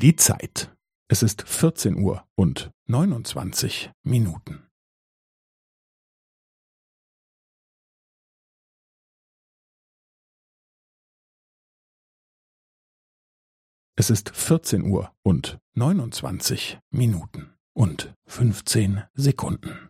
Die Zeit. Es ist 14 Uhr und 29 Minuten. Es ist 14 Uhr und 29 Minuten und 15 Sekunden.